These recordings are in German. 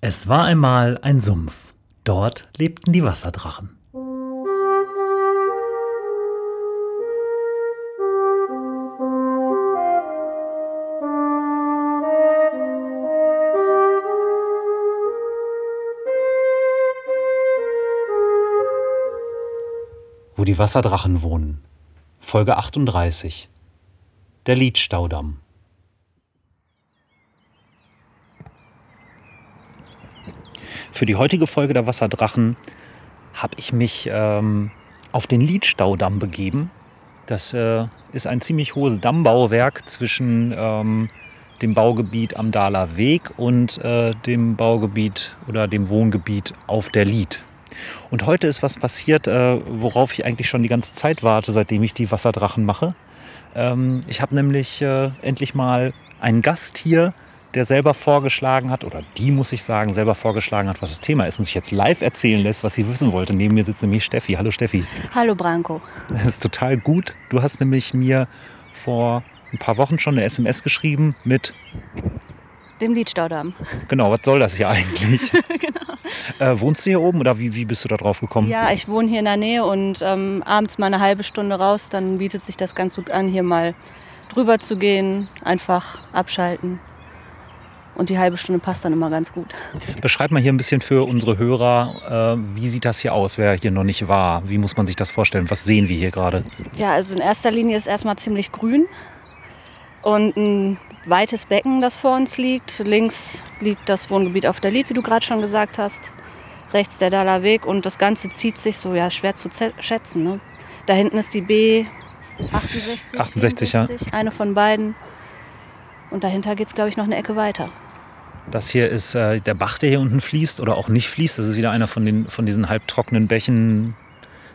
Es war einmal ein Sumpf. Dort lebten die Wasserdrachen. Wo die Wasserdrachen wohnen. Folge 38. Der Liedstaudamm. Für die heutige Folge der Wasserdrachen habe ich mich ähm, auf den Liedstaudamm begeben. Das äh, ist ein ziemlich hohes Dammbauwerk zwischen ähm, dem Baugebiet am Dahler Weg und äh, dem Baugebiet oder dem Wohngebiet auf der Lied. Und heute ist was passiert, äh, worauf ich eigentlich schon die ganze Zeit warte, seitdem ich die Wasserdrachen mache. Ähm, ich habe nämlich äh, endlich mal einen Gast hier, der selber vorgeschlagen hat, oder die muss ich sagen, selber vorgeschlagen hat, was das Thema ist und sich jetzt live erzählen lässt, was sie wissen wollte. Neben mir sitzt nämlich Steffi. Hallo Steffi. Hallo Branko. Das ist total gut. Du hast nämlich mir vor ein paar Wochen schon eine SMS geschrieben mit dem Liedstaudamm. Genau, was soll das hier eigentlich? genau. Äh, wohnst du hier oben oder wie, wie bist du da drauf gekommen? Ja, ich wohne hier in der Nähe und ähm, abends mal eine halbe Stunde raus, dann bietet sich das ganz gut an, hier mal drüber zu gehen, einfach abschalten. Und die halbe Stunde passt dann immer ganz gut. Beschreib mal hier ein bisschen für unsere Hörer, äh, wie sieht das hier aus, wer hier noch nicht war? Wie muss man sich das vorstellen? Was sehen wir hier gerade? Ja, also in erster Linie ist erstmal ziemlich grün und ein weites Becken, das vor uns liegt. Links liegt das Wohngebiet auf der Lied, wie du gerade schon gesagt hast. Rechts der Daler Weg und das Ganze zieht sich so, ja, schwer zu schätzen. Ne? Da hinten ist die B 68. 68, 64, ja. Eine von beiden. Und dahinter geht es, glaube ich, noch eine Ecke weiter. Das hier ist äh, der Bach, der hier unten fließt oder auch nicht fließt. Das ist wieder einer von, den, von diesen halbtrockenen Bächen.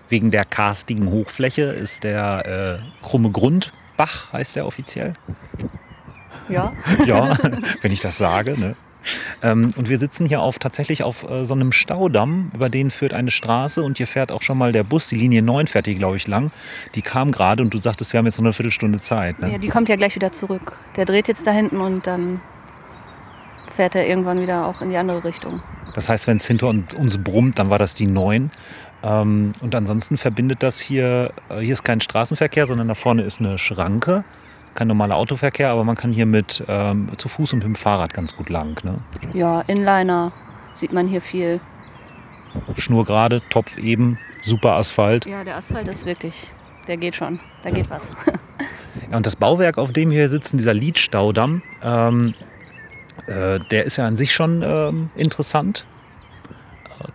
Wegen der karstigen Hochfläche ist der äh, krumme Grundbach, heißt der offiziell. Ja. ja, wenn ich das sage. Ne? Ähm, und wir sitzen hier auf, tatsächlich auf äh, so einem Staudamm, über den führt eine Straße und hier fährt auch schon mal der Bus, die Linie 9 fährt hier, glaube ich, lang. Die kam gerade und du sagtest, wir haben jetzt noch eine Viertelstunde Zeit. Ne? Ja, die kommt ja gleich wieder zurück. Der dreht jetzt da hinten und dann fährt er irgendwann wieder auch in die andere Richtung. Das heißt, wenn es hinter uns brummt, dann war das die 9. Ähm, und ansonsten verbindet das hier, äh, hier ist kein Straßenverkehr, sondern da vorne ist eine Schranke. Kein normaler Autoverkehr, aber man kann hier mit ähm, zu Fuß und mit dem Fahrrad ganz gut lang. Ne? Ja, Inliner sieht man hier viel. Schnurgerade, Topf eben, super Asphalt. Ja, der Asphalt ist wirklich, der geht schon, da geht was. ja, und das Bauwerk, auf dem wir hier sitzen, dieser Liedstaudamm, ähm, äh, der ist ja an sich schon ähm, interessant. Äh,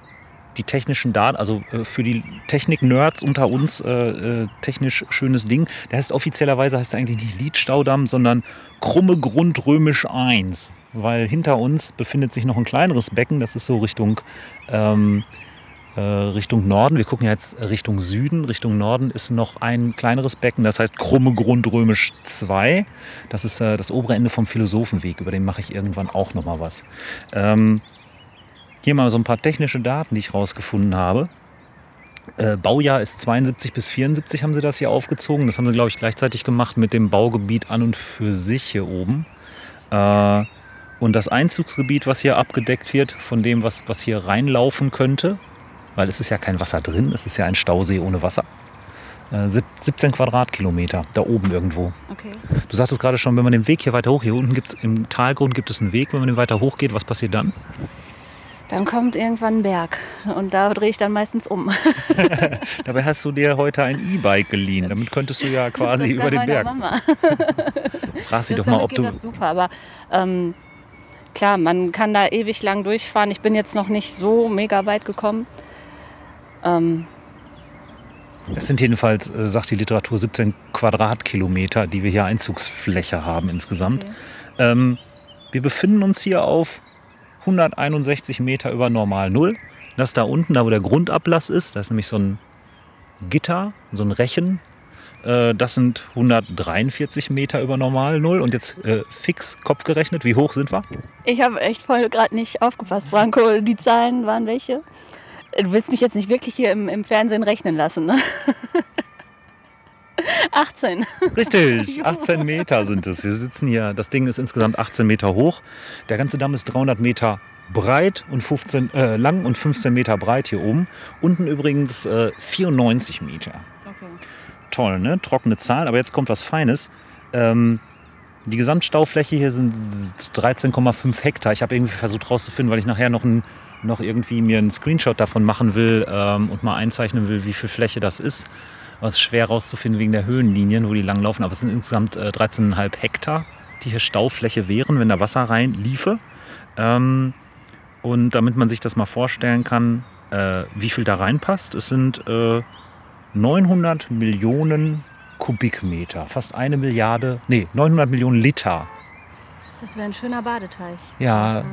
die technischen Daten, also äh, für die Technik-Nerds unter uns, äh, äh, technisch schönes Ding. Der heißt offiziellerweise heißt eigentlich nicht Liedstaudamm, sondern Krumme Grund Römisch 1. Weil hinter uns befindet sich noch ein kleineres Becken, das ist so Richtung ähm, äh, Richtung Norden. Wir gucken jetzt Richtung Süden. Richtung Norden ist noch ein kleineres Becken, das heißt Krumme Grund Römisch 2. Das ist äh, das obere Ende vom Philosophenweg. Über den mache ich irgendwann auch noch mal was. Ähm, hier mal so ein paar technische Daten, die ich rausgefunden habe. Äh, Baujahr ist 72 bis 74 haben sie das hier aufgezogen. Das haben sie, glaube ich, gleichzeitig gemacht mit dem Baugebiet an und für sich hier oben. Äh, und das Einzugsgebiet, was hier abgedeckt wird, von dem, was, was hier reinlaufen könnte, weil es ist ja kein Wasser drin, es ist ja ein Stausee ohne Wasser. 17 äh, Quadratkilometer, da oben irgendwo. Okay. Du sagtest gerade schon, wenn man den Weg hier weiter hoch, hier unten gibt es im Talgrund gibt es einen Weg, wenn man den weiter hoch geht, was passiert dann? Dann kommt irgendwann ein Berg und da drehe ich dann meistens um. Dabei hast du dir heute ein E-Bike geliehen. Damit könntest du ja quasi über den Berg. Mama. Frag sie doch mal, ob du. Das super, aber ähm, klar, man kann da ewig lang durchfahren. Ich bin jetzt noch nicht so mega weit gekommen. Ähm, es sind jedenfalls, äh, sagt die Literatur, 17 Quadratkilometer, die wir hier Einzugsfläche haben insgesamt. Okay. Ähm, wir befinden uns hier auf 161 Meter über Normal Null. Das da unten, da wo der Grundablass ist, da ist nämlich so ein Gitter, so ein Rechen. Äh, das sind 143 Meter über Normal Null. Und jetzt äh, fix Kopf gerechnet, wie hoch sind wir? Ich habe echt voll gerade nicht aufgepasst, Branko. Die Zahlen waren welche? Du willst mich jetzt nicht wirklich hier im, im Fernsehen rechnen lassen, ne? 18. Richtig, 18 Meter sind es. Wir sitzen hier, das Ding ist insgesamt 18 Meter hoch. Der ganze Damm ist 300 Meter breit und 15, äh, lang und 15 Meter breit hier oben. Unten übrigens äh, 94 Meter. Okay. Toll, ne? Trockene Zahlen, aber jetzt kommt was Feines. Ähm, die Gesamtstaufläche hier sind 13,5 Hektar. Ich habe irgendwie versucht rauszufinden, weil ich nachher noch, ein, noch irgendwie mir einen Screenshot davon machen will ähm, und mal einzeichnen will, wie viel Fläche das ist. Es ist schwer rauszufinden wegen der Höhenlinien, wo die langlaufen. Aber es sind insgesamt äh, 13,5 Hektar, die hier Staufläche wären, wenn da Wasser rein liefe. Ähm, und damit man sich das mal vorstellen kann, äh, wie viel da reinpasst, es sind äh, 900 Millionen Kubikmeter, fast eine Milliarde, nee, 900 Millionen Liter. Das wäre ein schöner Badeteich. Ja,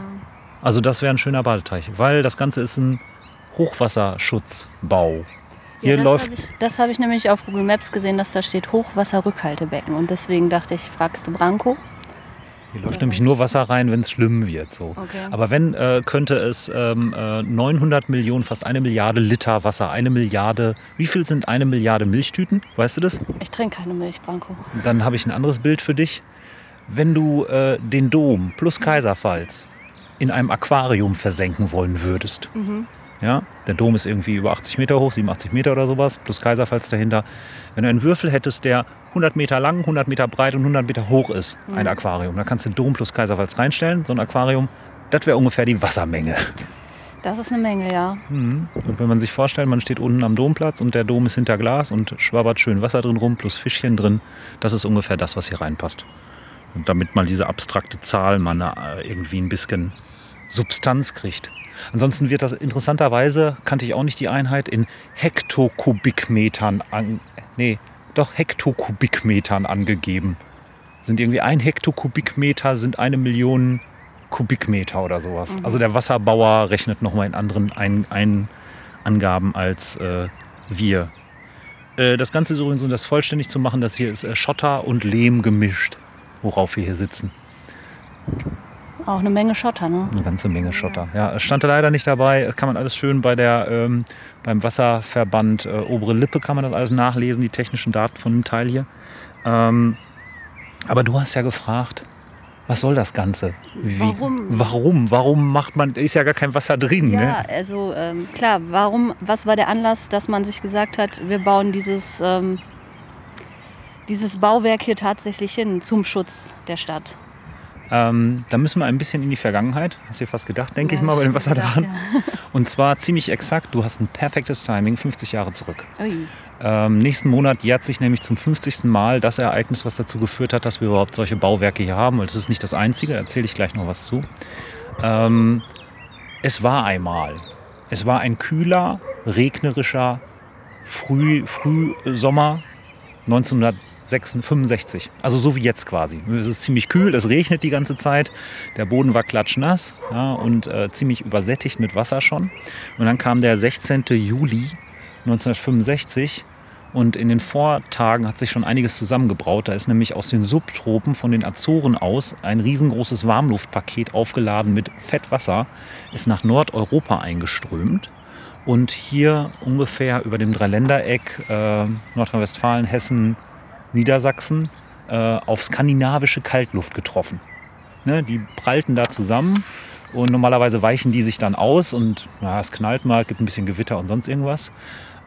also das wäre ein schöner Badeteich, weil das Ganze ist ein Hochwasserschutzbau. Hier ja, das läuft habe ich, das hab ich nämlich auf Google Maps gesehen, dass da steht Hochwasserrückhaltebecken. Und deswegen dachte ich, fragst du Branko? Hier läuft nämlich nur Wasser rein, wenn es schlimm wird. So. Okay. Aber wenn, äh, könnte es ähm, äh, 900 Millionen, fast eine Milliarde Liter Wasser, eine Milliarde, wie viel sind eine Milliarde Milchtüten? Weißt du das? Ich trinke keine Milch, Branko. Dann habe ich ein anderes Bild für dich. Wenn du äh, den Dom plus Kaiserpfalz in einem Aquarium versenken wollen würdest, Mhm. ja, der Dom ist irgendwie über 80 Meter hoch, 87 Meter oder sowas, plus Kaiserpfalz dahinter. Wenn du einen Würfel hättest, der 100 Meter lang, 100 Meter breit und 100 Meter hoch ist, ein Mhm. Aquarium, da kannst du Dom plus Kaiserpfalz reinstellen, so ein Aquarium, das wäre ungefähr die Wassermenge. Das ist eine Menge, ja. Mhm. Und wenn man sich vorstellt, man steht unten am Domplatz und der Dom ist hinter Glas und schwabbert schön Wasser drin rum, plus Fischchen drin, das ist ungefähr das, was hier reinpasst. Und damit mal diese abstrakte Zahl mal äh, irgendwie ein bisschen Substanz kriegt. Ansonsten wird das interessanterweise, kannte ich auch nicht die Einheit, in Hektokubikmetern an, nee, doch Hektokubikmetern angegeben. Sind irgendwie ein Hektokubikmeter sind eine Million Kubikmeter oder sowas. Mhm. Also der Wasserbauer rechnet nochmal in anderen ein, ein Angaben als äh, wir. Äh, das Ganze ist übrigens, um das vollständig zu machen, das hier ist äh, Schotter und Lehm gemischt, worauf wir hier sitzen. Auch eine Menge Schotter, ne? Eine ganze Menge Schotter. Ja, es stand da leider nicht dabei. Das kann man alles schön bei der, ähm, beim Wasserverband äh, Obere Lippe kann man das alles nachlesen, die technischen Daten von dem Teil hier. Ähm, aber du hast ja gefragt, was soll das Ganze? Wie, Warum? Warum? Warum macht man, ist ja gar kein Wasser drin, Ja, ne? also ähm, klar, warum, was war der Anlass, dass man sich gesagt hat, wir bauen dieses, ähm, dieses Bauwerk hier tatsächlich hin zum Schutz der Stadt? Ähm, da müssen wir ein bisschen in die Vergangenheit. Hast du dir fast gedacht, denke Ja, ich mal, bei dem hab ich Wasser gedacht, dran. Und zwar ziemlich exakt, du hast ein perfektes Timing, 50 Jahre zurück. Ja. Ähm, nächsten Monat jährt sich nämlich zum 50. Mal das Ereignis, was dazu geführt hat, dass wir überhaupt solche Bauwerke hier haben. Und es ist nicht das einzige, erzähle ich gleich noch was zu. Ähm, es war einmal. Es war ein kühler, regnerischer Früh, Frühsommer 1965. Also so wie jetzt quasi. Es ist ziemlich kühl, es regnet die ganze Zeit. Der Boden war klatschnass ja, und äh, ziemlich übersättigt mit Wasser schon. Und dann kam der 16. Juli 1965 und in den Vortagen hat sich schon einiges zusammengebraut. Da ist nämlich aus den Subtropen von den Azoren aus ein riesengroßes Warmluftpaket aufgeladen mit Fettwasser, ist nach Nordeuropa eingeströmt. Und hier ungefähr über dem Dreiländereck äh, Nordrhein-Westfalen, Hessen, Niedersachsen äh, auf skandinavische Kaltluft getroffen. Ne, die prallten da zusammen und normalerweise weichen die sich dann aus und ja, es knallt mal, gibt ein bisschen Gewitter und sonst irgendwas.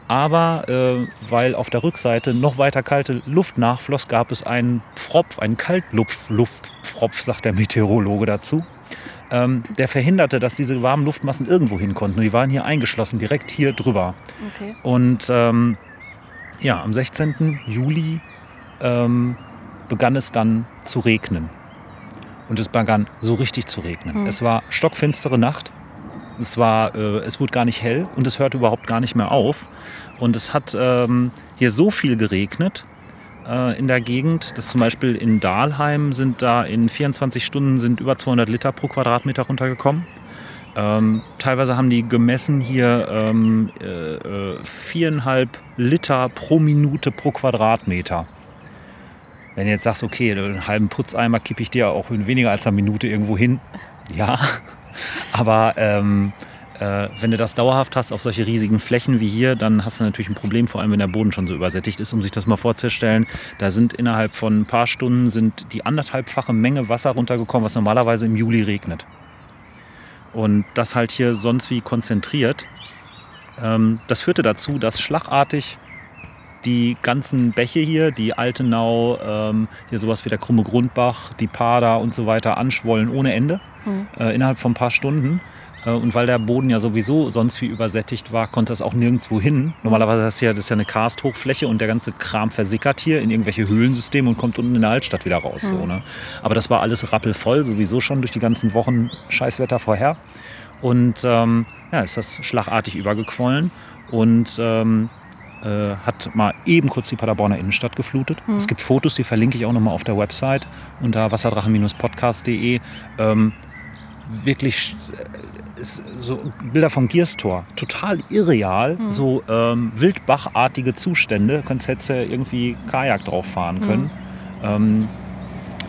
Aber äh, weil auf der Rückseite noch weiter kalte Luft nachfloss, gab es einen Pfropf, einen Kaltluftpfropf, sagt der Meteorologe dazu. Ähm, der verhinderte, dass diese warmen Luftmassen irgendwo hin konnten. Die waren hier eingeschlossen, direkt hier drüber. Okay. Und ähm, ja, am 16. Juli ähm, begann es dann zu regnen. Und es begann so richtig zu regnen. Hm. Es war stockfinstere Nacht. Es, war, äh, es wurde gar nicht hell und es hörte überhaupt gar nicht mehr auf. Und es hat ähm, hier so viel geregnet äh, in der Gegend, dass zum Beispiel in Dahlheim sind da in 24 Stunden sind über 200 Liter pro Quadratmeter runtergekommen. Ähm, teilweise haben die gemessen hier ähm, äh, äh, viereinhalb Liter pro Minute pro Quadratmeter. Wenn du jetzt sagst, okay, einen halben Putzeimer kippe ich dir auch in weniger als einer Minute irgendwo hin, ja. Aber ähm, äh, wenn du das dauerhaft hast auf solche riesigen Flächen wie hier, dann hast du natürlich ein Problem, vor allem wenn der Boden schon so übersättigt ist, um sich das mal vorzustellen. Da sind innerhalb von ein paar Stunden sind die anderthalbfache Menge Wasser runtergekommen, was normalerweise im Juli regnet. Und das halt hier sonst wie konzentriert. Ähm, das führte dazu, dass schlagartig die ganzen Bäche hier, die Altenau, ähm, hier sowas wie der Krumme Grundbach, die Pader und so weiter anschwollen ohne Ende Mhm. äh, innerhalb von ein paar Stunden. Äh, und weil der Boden ja sowieso sonst wie übersättigt war, konnte es auch nirgendwo hin. Normalerweise ist ja, das ist ja eine Karsthochfläche und der ganze Kram versickert hier in irgendwelche Höhlensysteme und kommt unten in der Altstadt wieder raus. So, ne? Aber das war alles rappelvoll, sowieso schon durch die ganzen Wochen Scheißwetter vorher. Und ähm, ja, ist das schlagartig übergequollen und ähm, äh, hat mal eben kurz die Paderborner Innenstadt geflutet. Es gibt Fotos, die verlinke ich auch nochmal auf der Website unter wasserdrachen-podcast.de. Ähm, wirklich äh, so Bilder vom Gierstor, total irreal, so ähm, wildbachartige Zustände. Könntest hättest ja irgendwie Kajak drauf fahren können. Ähm,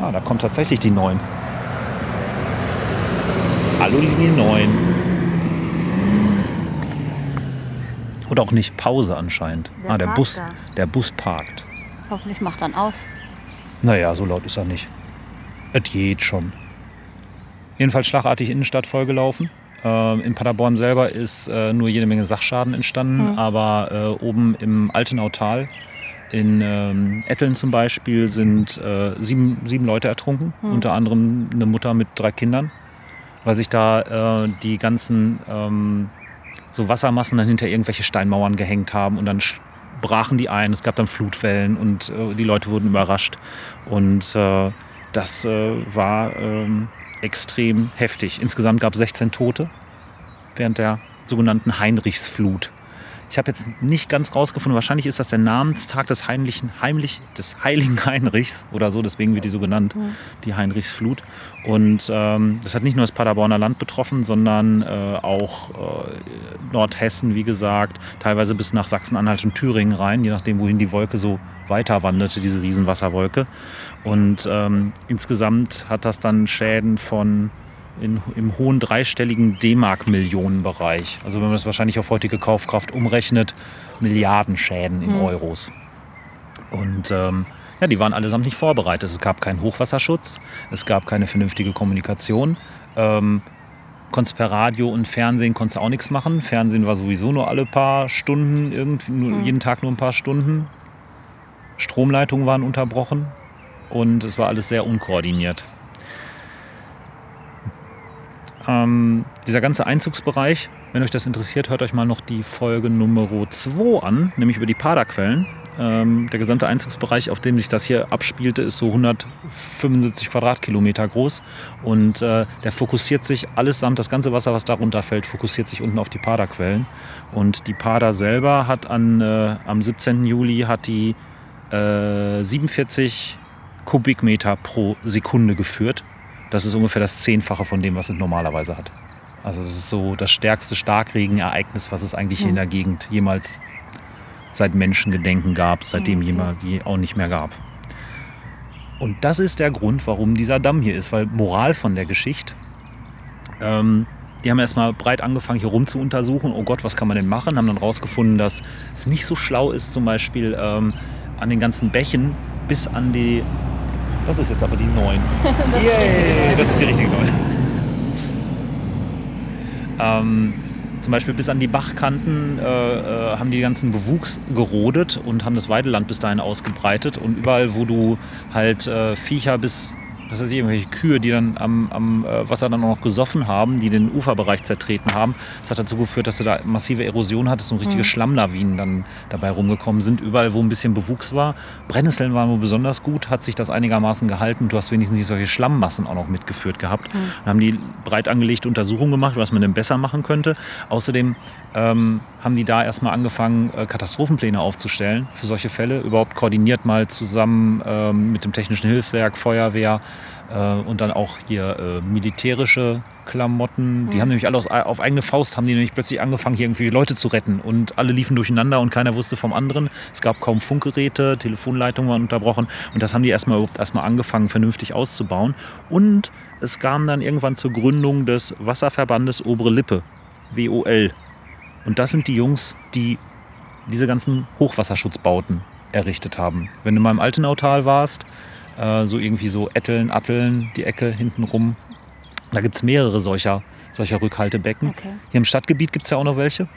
ah, da kommt tatsächlich die 9. Hallo Linie 9. Oder auch nicht Pause anscheinend. Der ah, der Bus, da. der Bus parkt. Hoffentlich macht dann aus. Naja, so laut ist er nicht. Es geht schon. Jedenfalls schlagartig Innenstadt vollgelaufen. Ähm, in Paderborn selber ist äh, nur jede Menge Sachschaden entstanden, Mhm. aber äh, oben im Altenautal, in ähm, Etteln zum Beispiel, sind äh, sieben, sieben Leute ertrunken, Mhm. unter anderem eine Mutter mit drei Kindern, weil sich da äh, die ganzen ähm, so Wassermassen dann hinter irgendwelche Steinmauern gehängt haben und dann brachen die ein. Es gab dann Flutwellen und äh, die Leute wurden überrascht. Und äh, das äh, war ähm, extrem heftig. Insgesamt gab es 16 Tote während der sogenannten Heinrichsflut. Ich habe jetzt nicht ganz rausgefunden, wahrscheinlich ist das der Namenstag des, heimlichen, heimlich, des heiligen Heinrichs oder so, deswegen wird die so genannt, die Heinrichsflut. Und ähm, das hat nicht nur das Paderborner Land betroffen, sondern äh, auch äh, Nordhessen, wie gesagt, teilweise bis nach Sachsen-Anhalt und Thüringen rein, je nachdem, wohin die Wolke so weiter wanderte, diese Riesenwasserwolke. Und ähm, insgesamt hat das dann Schäden von in, im hohen dreistelligen D-Mark-Millionenbereich. Also wenn man das wahrscheinlich auf heutige Kaufkraft umrechnet, Milliardenschäden in Mhm. Euros. Und ähm, ja, die waren allesamt nicht vorbereitet. Es gab keinen Hochwasserschutz, es gab keine vernünftige Kommunikation. Ähm, konntest per Radio und Fernsehen konntest auch nichts machen. Fernsehen war sowieso nur alle paar Stunden, irgendwie nur, Mhm. jeden Tag nur ein paar Stunden. Stromleitungen waren unterbrochen und es war alles sehr unkoordiniert. Ähm, dieser ganze Einzugsbereich, wenn euch das interessiert, hört euch mal noch die Folge Nummer 2 an, nämlich über die Paderquellen. Ähm, der gesamte Einzugsbereich, auf dem sich das hier abspielte, ist so 175 Quadratkilometer groß und äh, der fokussiert sich allesamt, das ganze Wasser, was darunter fällt, fokussiert sich unten auf die Paderquellen. Und die Pader selber hat an, äh, am 17. Juli hat die äh, 47 Kubikmeter pro Sekunde geführt. Das ist ungefähr das Zehnfache von dem, was es normalerweise hat. Also das ist so das stärkste Starkregenereignis, was es eigentlich hier in der Gegend jemals seit Menschengedenken gab, seitdem Okay. jemals die auch nicht mehr gab. Und das ist der Grund, warum dieser Damm hier ist, weil Moral von der Geschichte, ähm, die haben erstmal breit angefangen, hier rum zu untersuchen, oh Gott, was kann man denn machen? Haben dann rausgefunden, dass es nicht so schlau ist, zum Beispiel ähm, an den ganzen Bächen bis an die. Das ist jetzt aber die 9. Das Yay, das ist die richtige 9. Ähm, zum Beispiel bis an die Bachkanten äh, äh, haben die ganzen Bewuchs gerodet und haben das Weideland bis dahin ausgebreitet. Und überall, wo du halt äh, Viecher bis, was weiß ich, irgendwelche Kühe, die dann am, am äh, Wasser dann auch noch gesoffen haben, die den Uferbereich zertreten haben, das hat dazu geführt, dass du da massive Erosion hattest und richtige Mhm. Schlammlawinen dann dabei rumgekommen sind. Überall, wo ein bisschen Bewuchs war. Brennnesseln waren wohl besonders gut, hat sich das einigermaßen gehalten. Du hast wenigstens nicht solche Schlammmassen auch noch mitgeführt gehabt. Mhm. Dann haben die breit angelegte Untersuchungen gemacht, was man denn besser machen könnte. Außerdem ähm, haben die da erstmal angefangen, äh, Katastrophenpläne aufzustellen für solche Fälle. Überhaupt koordiniert mal zusammen ähm, mit dem Technischen Hilfswerk, Feuerwehr äh, und dann auch hier äh, militärische Klamotten. Die Mhm. haben nämlich alle aus, auf eigene Faust, haben die nämlich plötzlich angefangen, hier irgendwie Leute zu retten. Und alle liefen durcheinander und keiner wusste vom anderen. Es gab kaum Funkgeräte, Telefonleitungen waren unterbrochen. Und das haben die erstmal erstmal angefangen, vernünftig auszubauen. Und es kam dann irgendwann zur Gründung des Wasserverbandes Obere Lippe, WOL. Und das sind die Jungs, die diese ganzen Hochwasserschutzbauten errichtet haben. Wenn du mal im Altenautal warst, äh, so irgendwie so Etteln, Atteln, die Ecke hinten rum, da gibt es mehrere solcher solcher Rückhaltebecken. Okay. Hier im Stadtgebiet gibt es ja auch noch welche.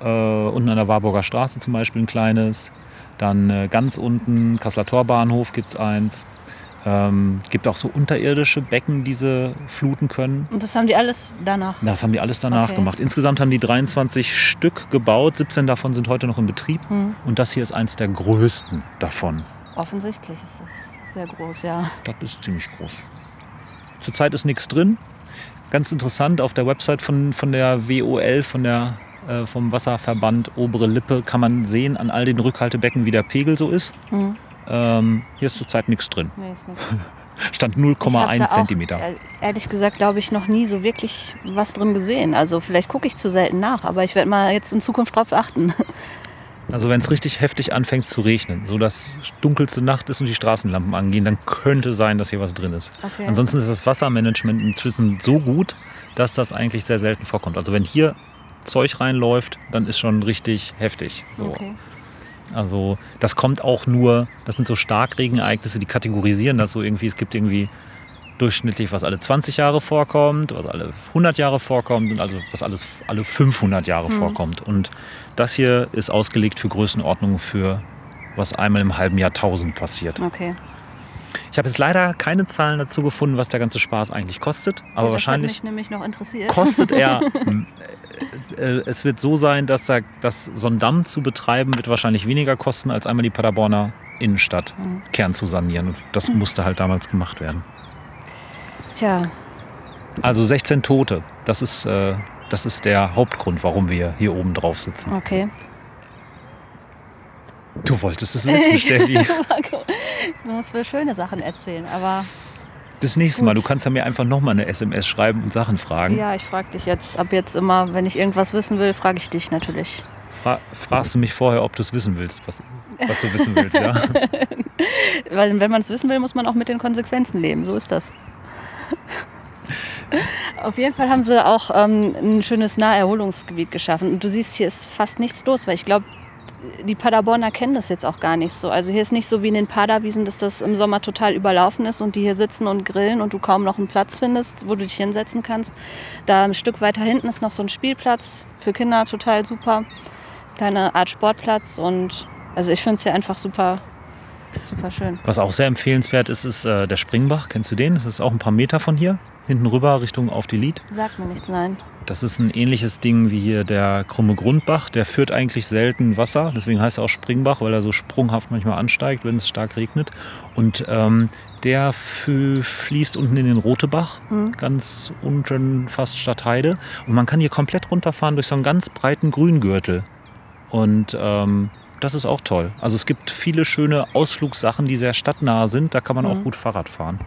Äh, unten an der Warburger Straße zum Beispiel ein kleines. Dann äh, ganz unten, Kasseler Torbahnhof gibt es eins. Ähm, gibt auch so unterirdische Becken, die sie fluten können. Und das haben die alles danach. Das haben die alles danach Okay. gemacht. Insgesamt haben die 23 Stück gebaut. 17 davon sind heute noch in Betrieb. Hm. Und das hier ist eins der größten davon. Offensichtlich ist das sehr groß, ja. Das ist ziemlich groß. Zurzeit ist nichts drin. Ganz interessant, auf der Website von, von der WOL, von der, äh, vom Wasserverband Obere Lippe, kann man sehen an all den Rückhaltebecken, wie der Pegel so ist. Hm. Ähm, hier ist zurzeit nichts drin. Nee, ist nix. Stand Ich hab da 0,1 auch, Zentimeter. äh, Ehrlich gesagt, glaube ich, noch nie so wirklich was drin gesehen. Also vielleicht gucke ich zu selten nach, aber ich werde mal jetzt in Zukunft drauf achten. Also wenn es richtig heftig anfängt zu regnen, so dass dunkelste Nacht ist und die Straßenlampen angehen, dann könnte sein, dass hier was drin ist. Okay. Ansonsten ist das Wassermanagement inzwischen so gut, dass das eigentlich sehr selten vorkommt. Also wenn hier Zeug reinläuft, dann ist schon richtig heftig. So. Okay. Also das kommt auch nur, das sind so Starkregenereignisse, die kategorisieren das so irgendwie. Es gibt irgendwie durchschnittlich, was alle 20 Jahre vorkommt, was alle 100 Jahre vorkommt und also was alles alle 500 Jahre Mhm. vorkommt. Und das hier ist ausgelegt für Größenordnungen für was einmal im halben Jahrtausend passiert. Okay. Ich habe jetzt leider keine Zahlen dazu gefunden, was der ganze Spaß eigentlich kostet, aber das wahrscheinlich hat mich nämlich noch interessiert. kostet er. m, äh, äh, es wird so sein, dass da, dass so ein Damm zu betreiben wird wahrscheinlich weniger kosten, als einmal die Paderborner Innenstadt Hm. Kern zu sanieren. Und das musste halt damals gemacht werden. Tja, Also 16 Tote. Das ist, äh, das ist der Hauptgrund, warum wir hier oben drauf sitzen. okay. Du wolltest es wissen, Steffi. du musst mir schöne Sachen erzählen, aber Das nächste Mal, Gut. du kannst ja mir einfach nochmal eine SMS schreiben und Sachen fragen. ja, ich frage dich jetzt, ab jetzt immer, wenn ich irgendwas wissen will, frage ich dich natürlich. Fra fragst du mich vorher, ob du es wissen willst, was, was du wissen willst, ja? Weil wenn man es wissen will, muss man auch mit den Konsequenzen leben. So ist das. Auf jeden Fall haben sie auch ähm, ein schönes Naherholungsgebiet geschaffen. Und du siehst, hier ist fast nichts los, weil ich glaube, die Paderborner kennen das jetzt auch gar nicht so. Also hier ist nicht so wie in den Paderwiesen, dass das im Sommer total überlaufen ist und die hier sitzen und grillen und du kaum noch einen Platz findest, wo du dich hinsetzen kannst. Da ein Stück weiter hinten ist noch so ein Spielplatz für Kinder, total super. Kleine Art Sportplatz und also ich finde es hier einfach super, super schön. Was auch sehr empfehlenswert ist, ist äh, der Springbach. Kennst du den? Das ist auch ein paar Meter von hier. Hinten rüber Richtung auf die Lied. Sagt mir nichts, nein. Das ist ein ähnliches Ding wie hier der krumme Grundbach. Der führt eigentlich selten Wasser. Deswegen heißt er auch Springbach, weil er so sprunghaft manchmal ansteigt, wenn es stark regnet. Und ähm, der fließt unten in den Rotebach, Hm. ganz unten fast Stadtheide. Und man kann hier komplett runterfahren durch so einen ganz breiten Grüngürtel. Und ähm, das ist auch toll. Also es gibt viele schöne Ausflugssachen, die sehr stadtnah sind. Da kann man auch Mhm. gut Fahrrad fahren.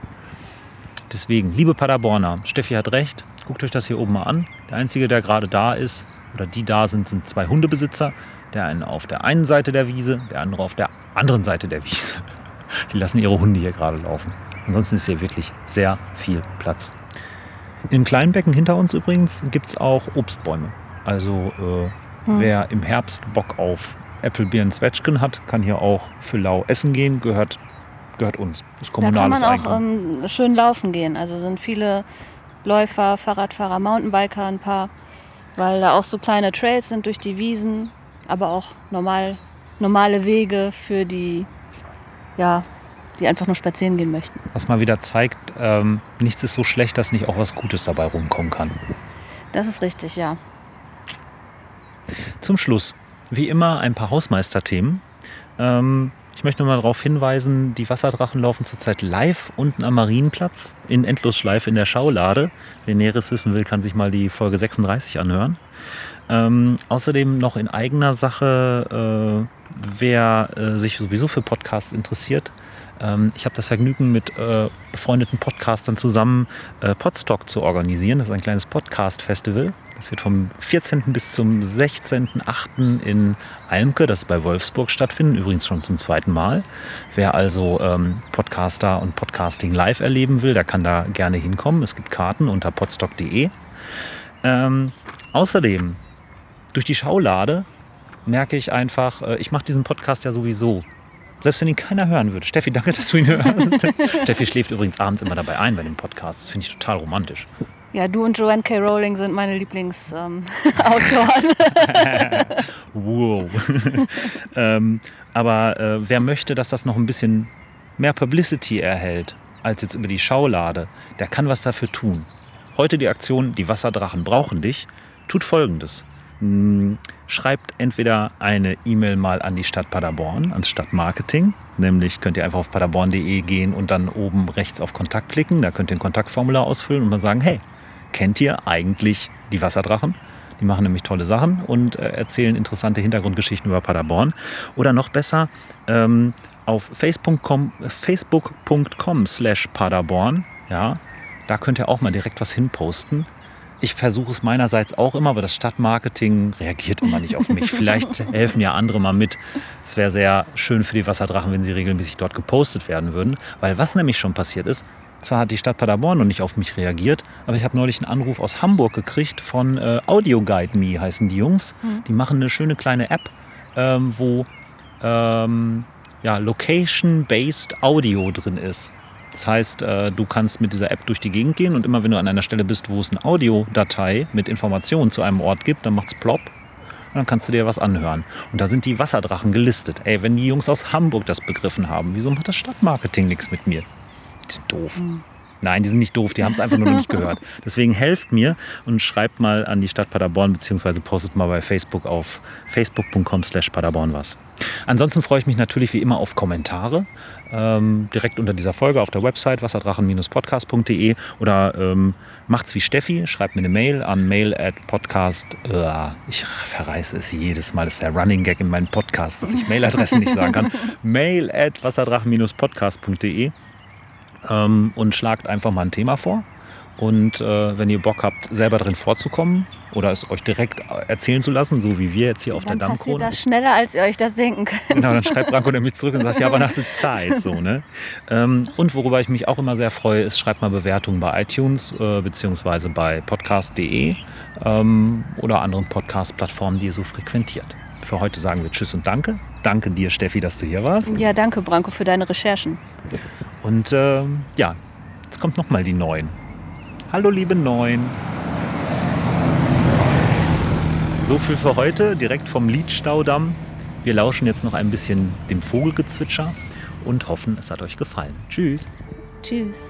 Deswegen, liebe Paderborner, Steffi hat recht. Guckt euch das hier oben mal an. Der Einzige, der gerade da ist, oder die da sind, sind zwei Hundebesitzer. Der eine auf der einen Seite der Wiese, der andere auf der anderen Seite der Wiese. Die lassen ihre Hunde hier gerade laufen. Ansonsten ist hier wirklich sehr viel Platz. Im kleinen Becken hinter uns übrigens gibt es auch Obstbäume. Also äh, Hm. wer im Herbst Bock auf Äpfelbeeren, Zwetschgen hat, kann hier auch für lau essen gehen. Gehört, gehört uns. Ist Da kann man auch ähm, schön laufen gehen. Also sind viele Läufer, Fahrradfahrer, Mountainbiker ein paar, weil da auch so kleine Trails sind durch die Wiesen, aber auch normal, normale Wege für die, ja, die einfach nur spazieren gehen möchten. Was mal wieder zeigt, ähm, nichts ist so schlecht, dass nicht auch was Gutes dabei rumkommen kann. Das ist richtig, ja. Zum Schluss, wie immer, ein paar Hausmeisterthemen. Ähm, ich möchte nur mal darauf hinweisen, die Wasserdrachen laufen zurzeit live unten am Marienplatz in Endlosschleife in der Schaulade. Wer Näheres wissen will, kann sich mal die Folge 36 anhören. Ähm, außerdem noch in eigener Sache, äh, wer äh, sich sowieso für Podcasts interessiert. Ähm, ich habe das Vergnügen, mit äh, befreundeten Podcastern zusammen äh, Podstock zu organisieren. Das ist ein kleines Podcast-Festival. Das wird vom 14. bis zum 16.8. in Almke, das ist bei Wolfsburg, stattfinden. Übrigens schon zum zweiten Mal. Wer also ähm, Podcaster und Podcasting live erleben will, der kann da gerne hinkommen. Es gibt Karten unter podstock.de. Ähm, außerdem, durch die Schaulade merke ich einfach, äh, ich mache diesen Podcast ja sowieso. Selbst wenn ihn keiner hören würde. Steffi, danke, dass du ihn hörst. Steffi schläft übrigens abends immer dabei ein bei dem Podcast. Das finde ich total romantisch. Ja, du und Joanne K. Rowling sind meine Lieblingsautoren. Ähm, wow. ähm, aber äh, wer möchte, dass das noch ein bisschen mehr Publicity erhält, als jetzt über die Schaulade, der kann was dafür tun. Heute die Aktion Die Wasserdrachen brauchen dich. Tut folgendes. Hm, schreibt entweder eine E-Mail mal an die Stadt Paderborn, ans Stadtmarketing. Nämlich könnt ihr einfach auf paderborn.de gehen und dann oben rechts auf Kontakt klicken. Da könnt ihr ein Kontaktformular ausfüllen und mal sagen, hey, kennt ihr eigentlich die Wasserdrachen? Die machen nämlich tolle Sachen und äh, erzählen interessante Hintergrundgeschichten über Paderborn. Oder noch besser, ähm, auf facebook.com Facebook slash Paderborn, ja, da könnt ihr auch mal direkt was hinposten. Ich versuche es meinerseits auch immer, aber das Stadtmarketing reagiert immer nicht auf mich. Vielleicht helfen ja andere mal mit. Es wäre sehr schön für die Wasserdrachen, wenn sie regelmäßig dort gepostet werden würden. Weil was nämlich schon passiert ist, zwar hat die Stadt Paderborn noch nicht auf mich reagiert, aber ich habe neulich einen Anruf aus Hamburg gekriegt von äh, Audio Guide Me, heißen die Jungs. Mhm. Die machen eine schöne kleine App, ähm, wo ähm, ja, Location-Based Audio drin ist. Das heißt, äh, du kannst mit dieser App durch die Gegend gehen und immer wenn du an einer Stelle bist, wo es eine Audiodatei mit Informationen zu einem Ort gibt, dann macht es plopp und dann kannst du dir was anhören. Und da sind die Wasserdrachen gelistet. Ey, wenn die Jungs aus Hamburg das begriffen haben, wieso macht das Stadtmarketing nichts mit mir? Das ist doof. Mhm. Nein, die sind nicht doof, die haben es einfach nur noch nicht gehört. Deswegen helft mir und schreibt mal an die Stadt Paderborn beziehungsweise postet mal bei Facebook auf facebook.com slash Paderborn was. Ansonsten freue ich mich natürlich wie immer auf Kommentare. Ähm, direkt unter dieser Folge auf der Website wasserdrachen-podcast.de oder ähm, macht's wie Steffi, schreibt mir eine Mail an mail at podcast. Uh, ich verreiße es jedes Mal, das ist der Running Gag in meinen Podcast, dass ich Mailadressen nicht sagen kann. mail at wasserdrachen-podcast.de ähm, und schlagt einfach mal ein Thema vor. Und äh, wenn ihr Bock habt, selber drin vorzukommen oder es euch direkt erzählen zu lassen, so wie wir jetzt hier auf dann der Dammkrone. Dann das schneller, als ihr euch das denken könnt. Genau, dann schreibt Branko nämlich zurück und sagt, ja, aber hast du Zeit. So, ne? Ähm, und worüber ich mich auch immer sehr freue, ist, schreibt mal Bewertungen bei iTunes äh, beziehungsweise bei podcast.de ähm, oder anderen Podcast-Plattformen, die ihr so frequentiert. Für heute sagen wir Tschüss und Danke. Danke dir, Steffi, dass du hier warst. Ja, danke, Branko, für deine Recherchen. Und äh, ja, jetzt kommt nochmal die Neun. Hallo, liebe Neun. So viel für heute, direkt vom Liedstaudamm. Wir lauschen jetzt noch ein bisschen dem Vogelgezwitscher und hoffen, es hat euch gefallen. Tschüss. Tschüss.